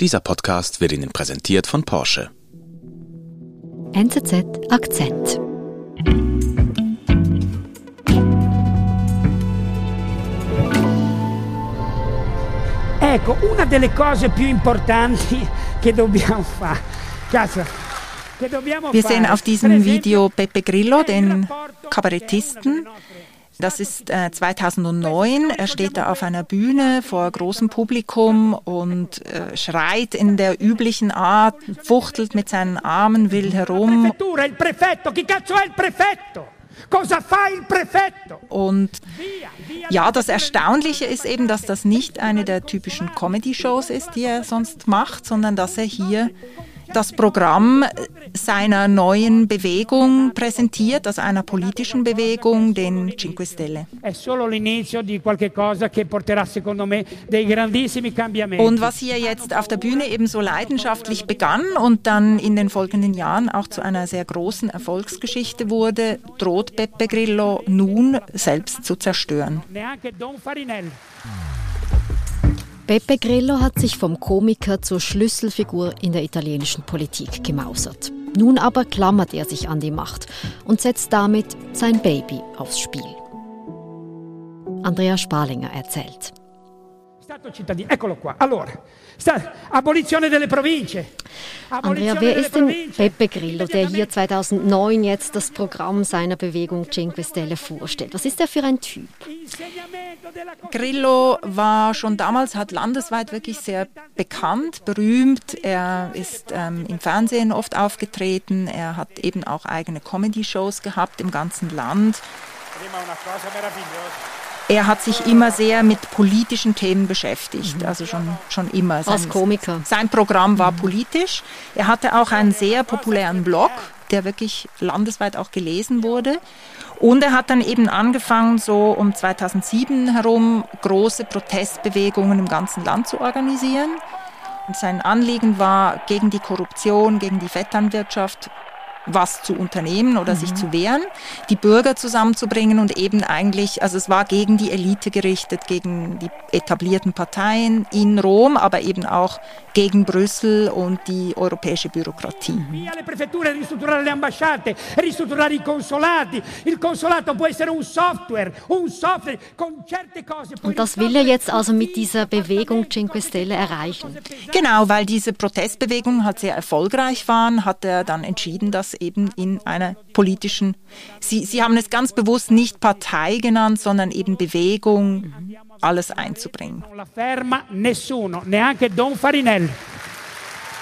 Dieser Podcast wird Ihnen präsentiert von Porsche. NZZ Akzent. Ecco, una delle cose più importanti che dobbiamo fare. Cazzo. Wir sehen auf diesem Video Pepe Grillo, den Kabarettisten, das ist äh, 2009. Er steht da auf einer Bühne vor großem Publikum und äh, schreit in der üblichen Art, fuchtelt mit seinen Armen wild herum. Und ja, das Erstaunliche ist eben, dass das nicht eine der typischen Comedy-Shows ist, die er sonst macht, sondern dass er hier das Programm seiner neuen Bewegung präsentiert, also einer politischen Bewegung, den Cinque Stelle. Und was hier jetzt auf der Bühne eben so leidenschaftlich begann und dann in den folgenden Jahren auch zu einer sehr großen Erfolgsgeschichte wurde, droht Beppe Grillo nun selbst zu zerstören. Beppe Grillo hat sich vom Komiker zur Schlüsselfigur in der italienischen Politik gemausert. Nun aber klammert er sich an die Macht und setzt damit sein Baby aufs Spiel. Andrea Sparlinger erzählt. Stato cittadino. Eccolo qua. Allora, sta, abolizione delle province. Andrea, wer ist denn Beppe Grillo, der hier 2009 jetzt das Programm seiner Bewegung Cinque Stelle vorstellt? Was ist er für ein Typ? Grillo war schon damals, hat landesweit wirklich sehr bekannt, berühmt. Er ist ähm, im Fernsehen oft aufgetreten. Er hat eben auch eigene Comedy-Shows gehabt im ganzen Land. Prima una cosa meravigliosa. Er hat sich immer sehr mit politischen Themen beschäftigt, also schon, schon immer. Sein, Als Komiker. Sein Programm war politisch. Er hatte auch einen sehr populären Blog, der wirklich landesweit auch gelesen wurde. Und er hat dann eben angefangen, so um 2007 herum große Protestbewegungen im ganzen Land zu organisieren. Und sein Anliegen war, gegen die Korruption, gegen die Vetternwirtschaft was zu unternehmen oder mhm. sich zu wehren, die Bürger zusammenzubringen und eben eigentlich, also es war gegen die Elite gerichtet, gegen die etablierten Parteien in Rom, aber eben auch gegen Brüssel und die europäische Bürokratie. Mhm. Und das will er jetzt also mit dieser Bewegung Cinque Stelle erreichen. Genau, weil diese Protestbewegungen halt sehr erfolgreich waren, hat er dann entschieden, dass eben in einer politischen, Sie, Sie haben es ganz bewusst nicht Partei genannt, sondern eben Bewegung, alles einzubringen.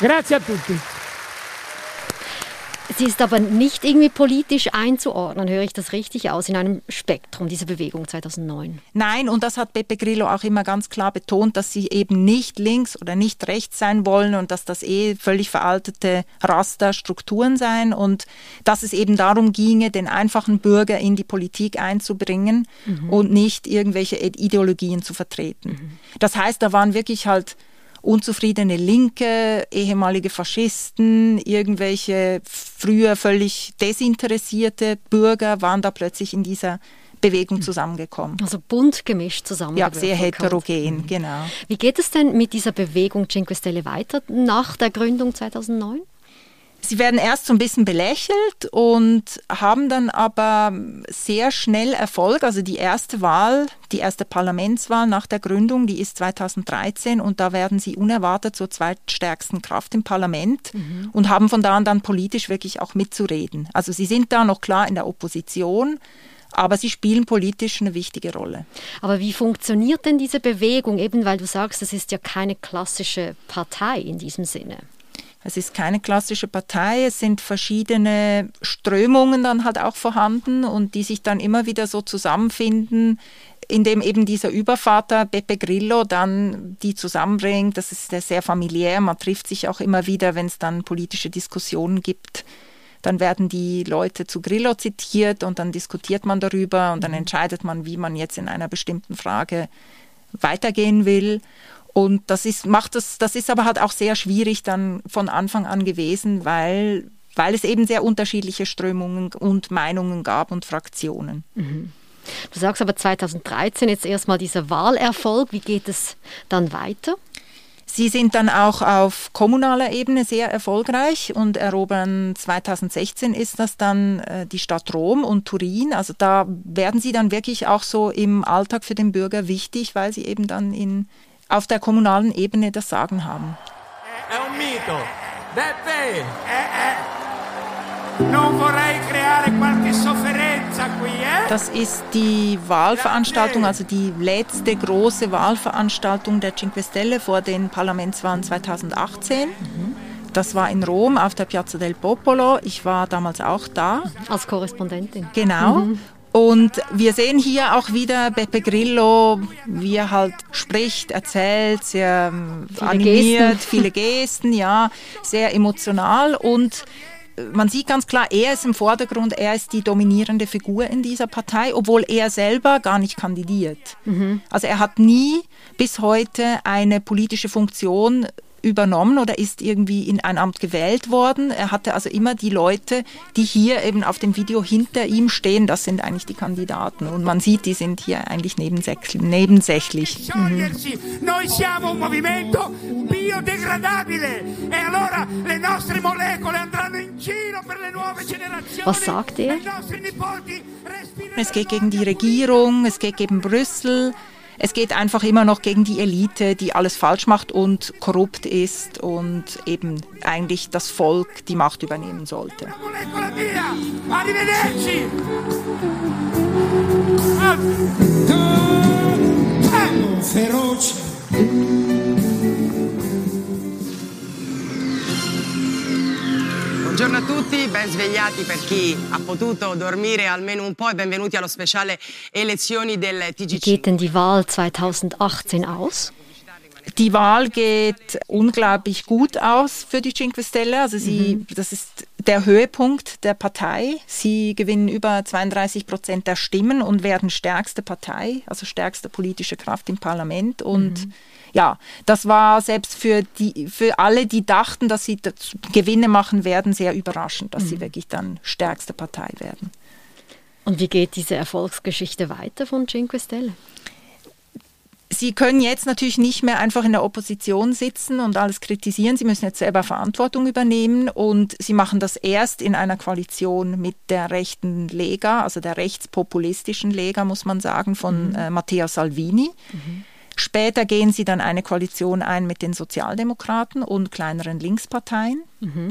Grazie a tutti. Sie ist aber nicht irgendwie politisch einzuordnen, höre ich das richtig aus, in einem Spektrum, diese Bewegung 2009. Nein, und das hat Beppe Grillo auch immer ganz klar betont, dass sie eben nicht links oder nicht rechts sein wollen und dass das eh völlig veraltete Rasterstrukturen seien und dass es eben darum ginge, den einfachen Bürger in die Politik einzubringen mhm. und nicht irgendwelche Ideologien zu vertreten. Mhm. Das heißt, da waren wirklich halt unzufriedene Linke, ehemalige Faschisten, irgendwelche früher völlig desinteressierte Bürger waren da plötzlich in dieser Bewegung zusammengekommen. Also bunt gemischt zusammen. Ja, sehr heterogen, mhm. genau. Wie geht es denn mit dieser Bewegung Cinque Stelle weiter nach der Gründung 2009? Sie werden erst so ein bisschen belächelt und haben dann aber sehr schnell Erfolg. Also die erste Wahl, die erste Parlamentswahl nach der Gründung, die ist 2013 und da werden sie unerwartet zur zweitstärksten Kraft im Parlament mhm. und haben von da an dann politisch wirklich auch mitzureden. Also sie sind da noch klar in der Opposition. Aber sie spielen politisch eine wichtige Rolle. Aber wie funktioniert denn diese Bewegung? Eben weil du sagst, es ist ja keine klassische Partei in diesem Sinne. Es ist keine klassische Partei, es sind verschiedene Strömungen dann halt auch vorhanden und die sich dann immer wieder so zusammenfinden, indem eben dieser Übervater Beppe Grillo dann die zusammenbringt. Das ist sehr familiär, man trifft sich auch immer wieder, wenn es dann politische Diskussionen gibt. Dann werden die Leute zu Grillo zitiert und dann diskutiert man darüber und dann mhm. entscheidet man, wie man jetzt in einer bestimmten Frage weitergehen will. Und das ist, macht das, das ist aber halt auch sehr schwierig dann von Anfang an gewesen, weil, weil es eben sehr unterschiedliche Strömungen und Meinungen gab und Fraktionen. Mhm. Du sagst aber 2013 jetzt erstmal dieser Wahlerfolg. Wie geht es dann weiter? Sie sind dann auch auf kommunaler Ebene sehr erfolgreich und erobern 2016 ist das dann äh, die Stadt Rom und Turin. Also da werden sie dann wirklich auch so im Alltag für den Bürger wichtig, weil sie eben dann in, auf der kommunalen Ebene das Sagen haben. Eh? Das ist die Wahlveranstaltung, also die letzte große Wahlveranstaltung der Cinque Stelle vor den Parlamentswahlen 2018. Das war in Rom auf der Piazza del Popolo. Ich war damals auch da. Als Korrespondentin. Genau. Und wir sehen hier auch wieder Beppe Grillo, wie er halt spricht, erzählt, sehr ähm, Viele animiert, Gesten. viele Gesten, ja, sehr emotional und äh, man sieht ganz klar, er ist im Vordergrund, er ist die dominierende Figur in dieser Partei, obwohl er selber gar nicht kandidiert. Also er hat nie bis heute eine politische Funktion übernommen oder ist irgendwie in ein Amt gewählt worden. Er hatte also immer die Leute, die hier eben auf dem Video hinter ihm stehen, das sind eigentlich die Kandidaten. Und man sieht, die sind hier eigentlich nebensächlich. nebensächlich. Sciogliersi. Noi siamo un movimento biodegradabile e allora le nostre molecole andranno in giro per le nuove generazioni. Was sagt er? Es geht gegen die Regierung, es geht gegen Brüssel, es geht einfach immer noch gegen die Elite, die alles falsch macht und korrupt ist und eben eigentlich das Volk die Macht übernehmen sollte. feroce. Buongiorno a tutti, ben svegliati per chi ha potuto dormire almeno un po' e benvenuti allo speciale elezioni del Wie TG5. geht denn die Wahl 2018 aus? Die Wahl geht unglaublich gut aus für die Cinque Stelle. Also sie, das ist der Höhepunkt der Partei. Sie gewinnen über 32 Prozent der Stimmen und werden stärkste Partei, also stärkste politische Kraft im Parlament. Und ja, das war selbst für die, für alle, die dachten, dass sie Gewinne machen werden, sehr überraschend, dass sie wirklich dann stärkste Partei werden. Und wie geht diese Erfolgsgeschichte weiter von Cinque Stelle? Sie können jetzt natürlich nicht mehr einfach in der Opposition sitzen und alles kritisieren. Sie müssen jetzt selber Verantwortung übernehmen und Sie machen das erst in einer Koalition mit der rechten Lega, also der rechtspopulistischen Lega, muss man sagen, von äh, Matteo Salvini. Später gehen sie dann eine Koalition ein mit den Sozialdemokraten und kleineren Linksparteien,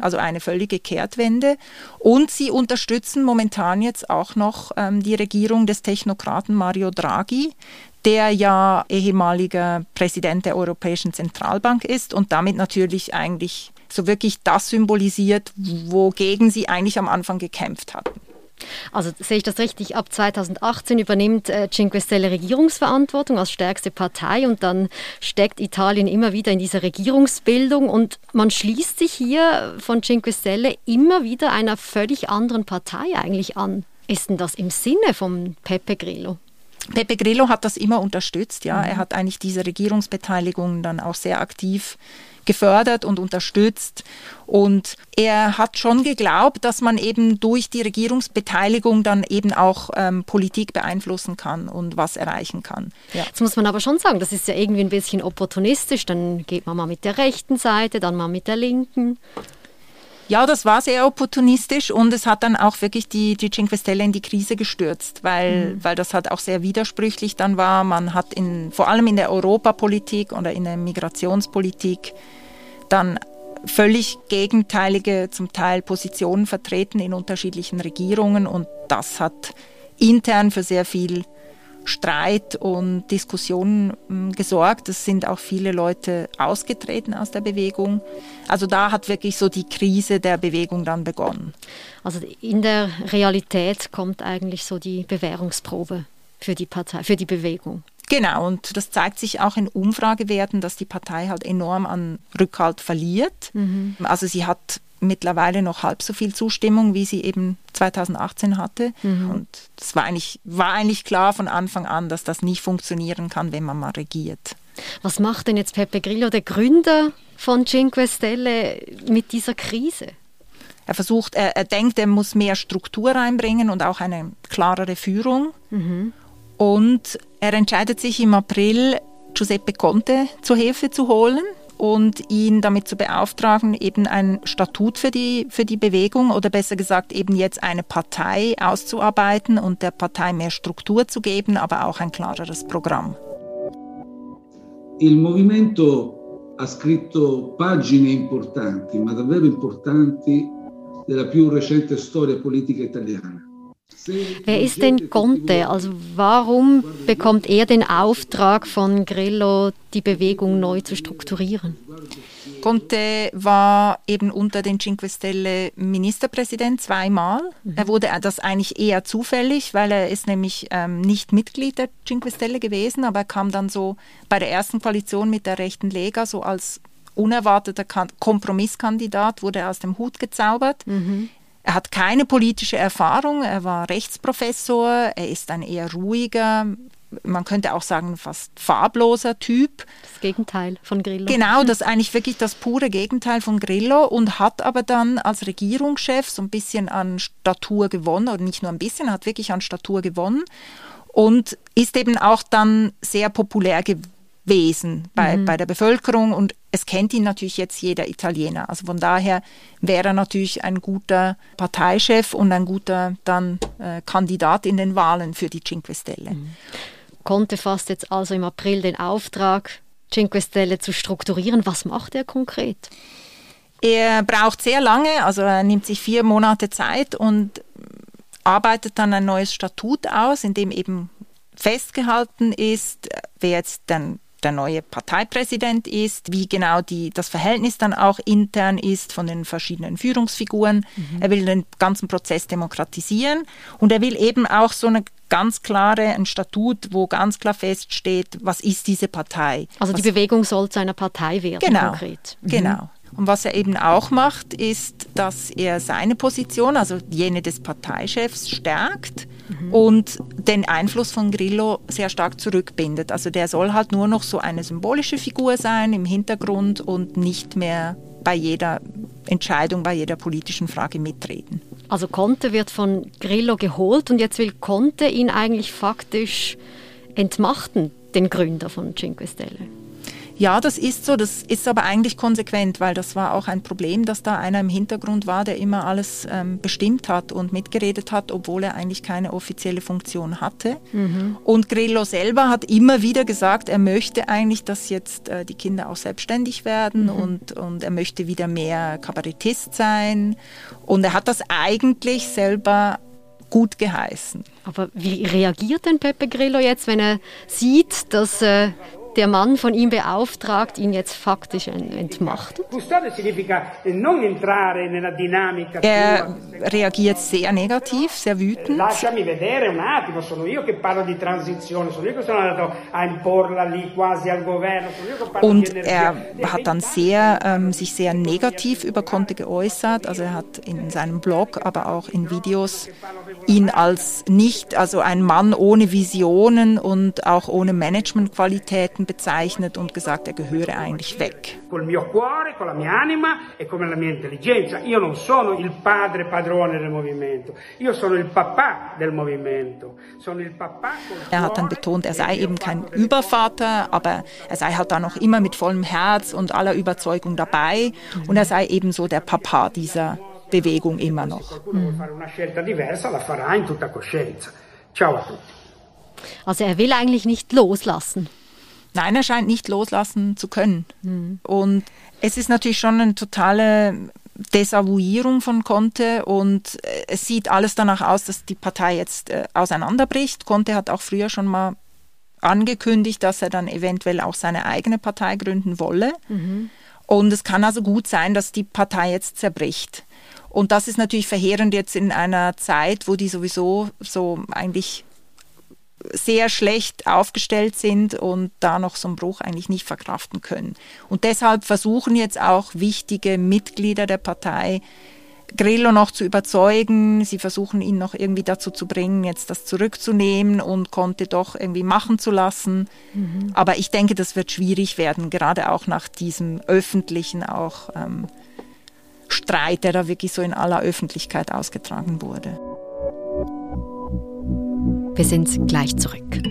also eine völlige Kehrtwende. Und sie unterstützen momentan jetzt auch noch ähm, die Regierung des Technokraten Mario Draghi, der ja ehemaliger Präsident der Europäischen Zentralbank ist und damit natürlich eigentlich so wirklich das symbolisiert, wogegen sie eigentlich am Anfang gekämpft hatten. Also sehe ich das richtig, ab 2018 übernimmt äh, Cinque Stelle Regierungsverantwortung als stärkste Partei und dann steckt Italien immer wieder in dieser Regierungsbildung und man schließt sich hier von Cinque Stelle immer wieder einer völlig anderen Partei eigentlich an. Ist denn das im Sinne von Pepe Grillo? Pepe Grillo hat das immer unterstützt, ja. Er hat eigentlich diese Regierungsbeteiligung dann auch sehr aktiv gefördert und unterstützt. Und er hat schon geglaubt, dass man eben durch die Regierungsbeteiligung dann eben auch ähm, Politik beeinflussen kann und was erreichen kann. Ja. Jetzt muss man aber schon sagen, das ist ja irgendwie ein bisschen opportunistisch. Dann geht man mal mit der rechten Seite, dann mal mit der linken. Ja, das war sehr opportunistisch und es hat dann auch wirklich die, die Cinque Stelle in die Krise gestürzt, weil, weil das halt auch sehr widersprüchlich dann war. Man hat in, vor allem in der Europapolitik oder in der Migrationspolitik dann völlig gegenteilige zum Teil Positionen vertreten in unterschiedlichen Regierungen und das hat intern für sehr viel Streit und Diskussionen mh, gesorgt. Es sind auch viele Leute ausgetreten aus der Bewegung. Also da hat wirklich so die Krise der Bewegung dann begonnen. Also in der Realität kommt eigentlich so die Bewährungsprobe für die Partei, für die Bewegung. Genau, und das zeigt sich auch in Umfragewerten, dass die Partei halt enorm an Rückhalt verliert. Also sie hat mittlerweile noch halb so viel Zustimmung, wie sie eben 2018 hatte. Und das war eigentlich, war eigentlich klar von Anfang an, dass das nicht funktionieren kann, wenn man mal regiert. Was macht denn jetzt Pepe Grillo, der Gründer von Cinque Stelle, mit dieser Krise? Er versucht, er, er denkt, er muss mehr Struktur reinbringen und auch eine klarere Führung. Und er entscheidet sich im April, Giuseppe Conte zur Hilfe zu holen, und ihn damit zu beauftragen, eben ein Statut für die, für die Bewegung oder besser gesagt eben jetzt eine Partei auszuarbeiten und der Partei mehr Struktur zu geben, aber auch ein klareres Programm. Il movimento ha scritto pagine importanti, ma davvero importanti, della più recente storia politica italiana. Wer ist denn Conte? Also warum bekommt er den Auftrag von Grillo, die Bewegung neu zu strukturieren? Conte war eben unter den Cinque Stelle Ministerpräsident zweimal. Mhm. Er wurde das eigentlich eher zufällig, weil er ist nämlich ähm, nicht Mitglied der Cinque Stelle gewesen, aber er kam dann so bei der ersten Koalition mit der rechten Lega so als unerwarteter Kompromisskandidat, wurde er aus dem Hut gezaubert. Mhm. Er hat keine politische Erfahrung, er war Rechtsprofessor, er ist ein eher ruhiger, man könnte auch sagen fast farbloser Typ. Das Gegenteil von Grillo. Genau, das ist eigentlich wirklich das pure Gegenteil von Grillo und hat aber dann als Regierungschef so ein bisschen an Statur gewonnen, oder nicht nur ein bisschen, hat wirklich an Statur gewonnen und ist eben auch dann sehr populär geworden Wesen bei, mhm. bei der Bevölkerung und es kennt ihn natürlich jetzt jeder Italiener. Also von daher wäre er natürlich ein guter Parteichef und ein guter dann äh, Kandidat in den Wahlen für die Cinque Stelle. Mhm. Conte fasst jetzt also im April den Auftrag, Cinque Stelle zu strukturieren. Was macht er konkret? Er braucht sehr lange, also er nimmt sich vier Monate Zeit und arbeitet dann ein neues Statut aus, in dem eben festgehalten ist, wer jetzt dann der neue Parteipräsident ist, wie genau die, das Verhältnis dann auch intern ist von den verschiedenen Führungsfiguren. Mhm. Er will den ganzen Prozess demokratisieren und er will eben auch so eine ganz klare, ein Statut, wo ganz klar feststeht, was ist diese Partei. Also was, die Bewegung soll zu einer Partei werden genau, konkret. Mhm. Genau. Und was er eben auch macht, ist, dass er seine Position, also jene des Parteichefs, stärkt mhm. und den Einfluss von Grillo sehr stark zurückbindet. Also der soll halt nur noch so eine symbolische Figur sein im Hintergrund und nicht mehr bei jeder Entscheidung, bei jeder politischen Frage mitreden. Also Conte wird von Grillo geholt und jetzt will Conte ihn eigentlich faktisch entmachten, den Gründer von Cinque Stelle. Ja, das ist so. Das ist aber eigentlich konsequent, weil das war auch ein Problem, dass da einer im Hintergrund war, der immer alles ähm, bestimmt hat und mitgeredet hat, obwohl er eigentlich keine offizielle Funktion hatte. Mhm. Und Grillo selber hat immer wieder gesagt, er möchte eigentlich, dass jetzt äh, die Kinder auch selbstständig werden mhm. und, und er möchte wieder mehr Kabarettist sein. Und er hat das eigentlich selber gut geheißen. Aber wie reagiert denn Pepe Grillo jetzt, wenn er sieht, dass äh, der Mann von ihm beauftragt, ihn jetzt faktisch entmachtet? Er reagiert sehr negativ, sehr wütend. Und er hat dann sehr, ähm, sich sehr negativ über Conte geäußert. Also er hat in seinem Blog, aber auch in Videos ihn als nicht, also ein Mann ohne Visionen und auch ohne Managementqualitäten Menschen bezeichnet und gesagt, er gehöre eigentlich weg. E Er hat dann betont, er sei eben kein Übervater, aber er sei halt da noch immer mit vollem Herz und aller Überzeugung dabei und er sei eben so der Papa dieser Bewegung immer noch. Mhm. Also er will eigentlich nicht loslassen. Nein, er scheint nicht loslassen zu können. Mhm. Und es ist natürlich schon eine totale Desavouierung von Conte und äh, es sieht alles danach aus, dass die Partei jetzt äh, auseinanderbricht. Conte hat auch früher schon mal angekündigt, dass er dann eventuell auch seine eigene Partei gründen wolle. Mhm. Und es kann also gut sein, dass die Partei jetzt zerbricht. Und das ist natürlich verheerend jetzt in einer Zeit, wo die sowieso so eigentlich sehr schlecht aufgestellt sind und da noch so einen Bruch eigentlich nicht verkraften können. Und deshalb versuchen jetzt auch wichtige Mitglieder der Partei, Grillo noch zu überzeugen. Sie versuchen ihn noch irgendwie dazu zu bringen, jetzt das zurückzunehmen und Conte doch irgendwie machen zu lassen. Mhm. Aber ich denke, das wird schwierig werden, gerade auch nach diesem öffentlichen auch ähm, Streit, der da wirklich so in aller Öffentlichkeit ausgetragen wurde. Wir sind gleich zurück.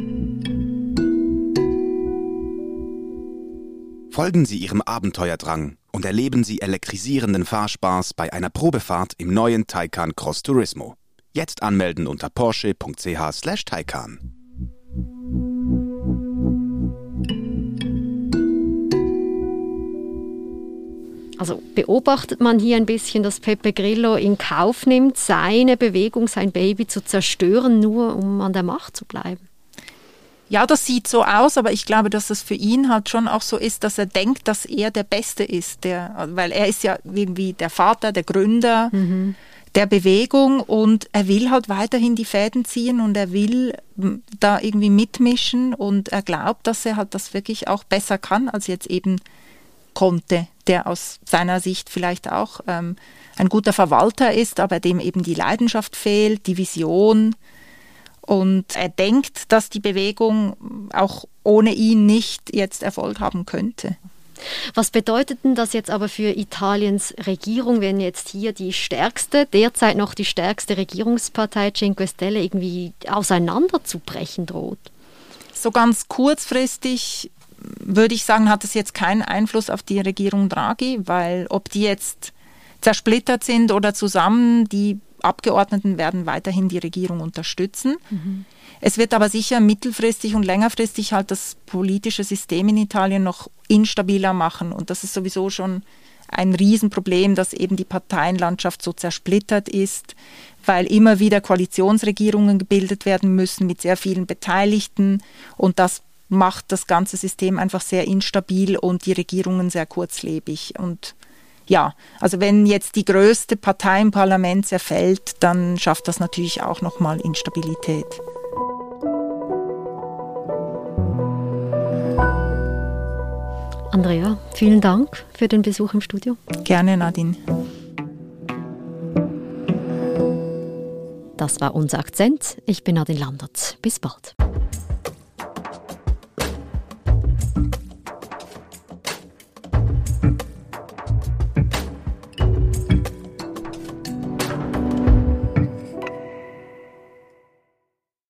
Folgen Sie Ihrem Abenteuerdrang und erleben Sie elektrisierenden Fahrspaß bei einer Probefahrt im neuen Taycan Cross Turismo. Jetzt anmelden unter porsche.ch/taycan. Also beobachtet man hier ein bisschen, dass Pepe Grillo in Kauf nimmt, seine Bewegung, sein Baby zu zerstören, nur um an der Macht zu bleiben. Ja, das sieht so aus, aber ich glaube, dass es für ihn halt schon auch so ist, dass er denkt, dass er der Beste ist, der, weil er ist ja irgendwie der Vater, der Gründer mhm. der Bewegung und er will halt weiterhin die Fäden ziehen und er will da irgendwie mitmischen und er glaubt, dass er halt das wirklich auch besser kann, als jetzt eben konnte, der aus seiner Sicht vielleicht auch ähm, ein guter Verwalter ist, aber dem eben die Leidenschaft fehlt, die Vision. Und er denkt, dass die Bewegung auch ohne ihn nicht jetzt Erfolg haben könnte. Was bedeutet denn das jetzt aber für Italiens Regierung, wenn jetzt hier die stärkste, derzeit noch die stärkste Regierungspartei Cinque Stelle irgendwie auseinanderzubrechen droht? So ganz kurzfristig würde ich sagen, hat es jetzt keinen Einfluss auf die Regierung Draghi, weil ob die jetzt zersplittert sind oder zusammen, die Abgeordneten werden weiterhin die Regierung unterstützen. Mhm. Es wird aber sicher mittelfristig und längerfristig halt das politische System in Italien noch instabiler machen. Und das ist sowieso schon ein Riesenproblem, dass eben die Parteienlandschaft so zersplittert ist, weil immer wieder Koalitionsregierungen gebildet werden müssen mit sehr vielen Beteiligten. Und das macht das ganze System einfach sehr instabil und die Regierungen sehr kurzlebig. Und ja, also wenn jetzt die größte Partei im Parlament zerfällt, dann schafft das natürlich auch nochmal Instabilität. Andrea, vielen Dank für den Besuch im Studio. Gerne, Nadine. Das war unser Akzent. Ich bin Nadine Landert. Bis bald.